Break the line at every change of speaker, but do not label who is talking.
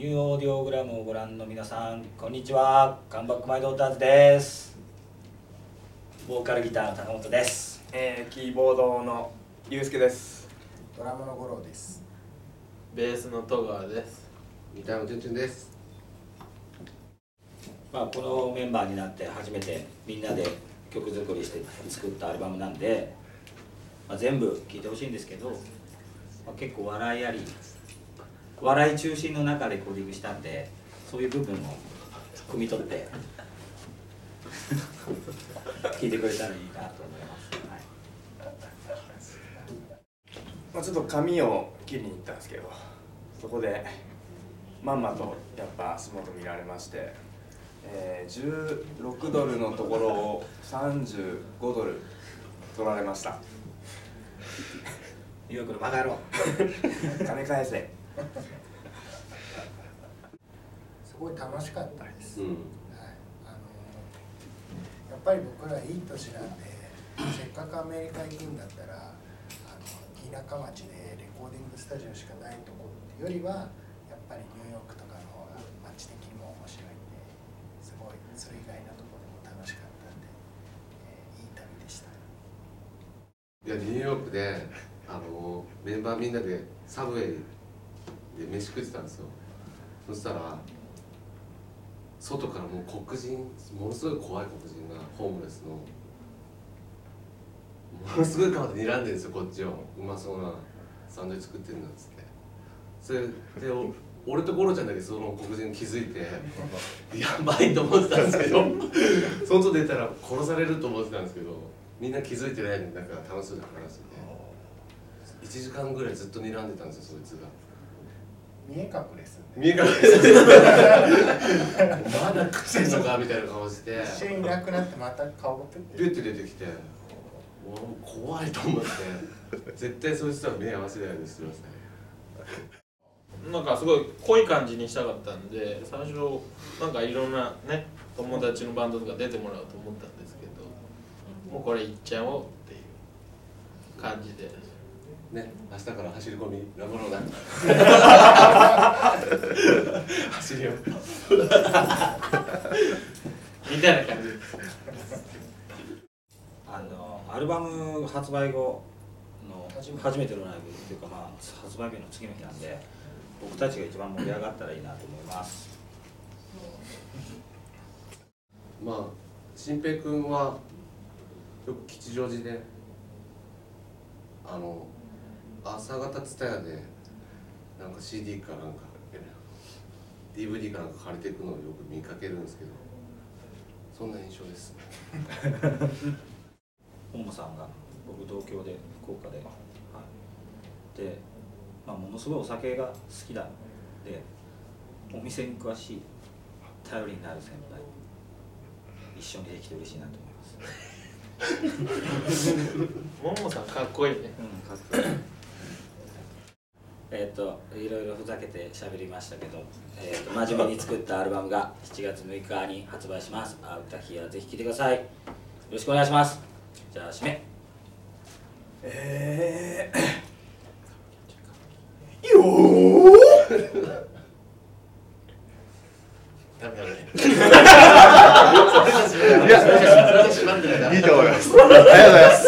ニューオーディオグラムをご覧の皆さんこんにちはカンバックマイドーターズですボーカルギターの高本です
えー、キーボードのゆうすけです
ドラムの五郎です。
ベースの戸川です。
ギターのチュンチュンです。
まあこのメンバーになって初めてみんなで曲作りして作ったアルバムなんで、まあ、全部聴いてほしいんですけど、まあ、結構笑いあり笑い中心の中でレコーディングしたんでそういう部分を汲み取って聴いてくれたらいいなと思います、はい。
まあ、ちょっと髪を切りに行ったんですけどそこでまんまとやっぱ足元見られまして、えー、16ドルのところを35ドル取られました。
ニューヨークのバカ野郎
金返せ
すごい楽しかったです。
うん。
はい、あのやっぱり僕らいい年なんで、せっかくアメリカ行くんだったら、あの田舎町でレコーディングスタジオしかないところっていうよりは、やっぱりニューヨークとかの方が街的にも面白いんで、すごいそれ以外のところも楽しかったんで、えーいい旅でした。
いやニューヨークであのメンバーみんなでサブウェイで飯食ってたんですよ。そしたら外からもう黒人ものすごい怖い黒人がホームレスの。ものすごい顔で睨んでるんですよこっちを。うまそうなサンドイッチ作ってるんだっつって。それで俺とゴロちゃんだけその黒人気づいてやばいと思ってたんですけど。その外出たら殺されると思ってたんですけどみんな気づいてないのになんか楽しそうに話してて。1時間ぐらいずっと睨んでたんですよそいつが。
見え隠れすんで、
見え隠れてまだ食ってんのかみたいな顔して。
一瞬いなくなってまた顔がプッて
出てきて。もう怖いと思って。絶対そいつとは目合わせないようにしてましたね。
なんかすごい濃い感じにしたかったんで、最初なんかいろんなね友達のバンドとか出てもらおうと思ったんですけど、もうこれいっちゃおうっていう感じで。
ね明日から走り込み頑張ろうな走りよ
みたいな感じ。
あのアルバム発売後の
初めて
初めてのライブっていうか、まあ、発売日の次の日なんで僕たちが一番盛り上がったらいいなと思います。
まあ新平君はよく吉祥寺であの朝方ツタヤでなんか CD かなんか DVD かなんか借りていくのをよく見かけるんですけど。そんな印象です。
本間さんが僕同郷で福岡で、はい、で、まあ、ものすごいお酒が好きだでお店に詳しい頼りになる先輩一緒にできて嬉しいなと思います。
ももさんかっこいいね。
うん、かっこいい。えっと、いろいろふざけて喋りましたけど、えっと、真面目に作ったアルバムが7月6日に発売します。あ歌日はぜひ聴いてください。よろしくお願いします。じゃあ、締め。
えー、よー
ダメだね。
いや
いいと思います。ありがとうございます。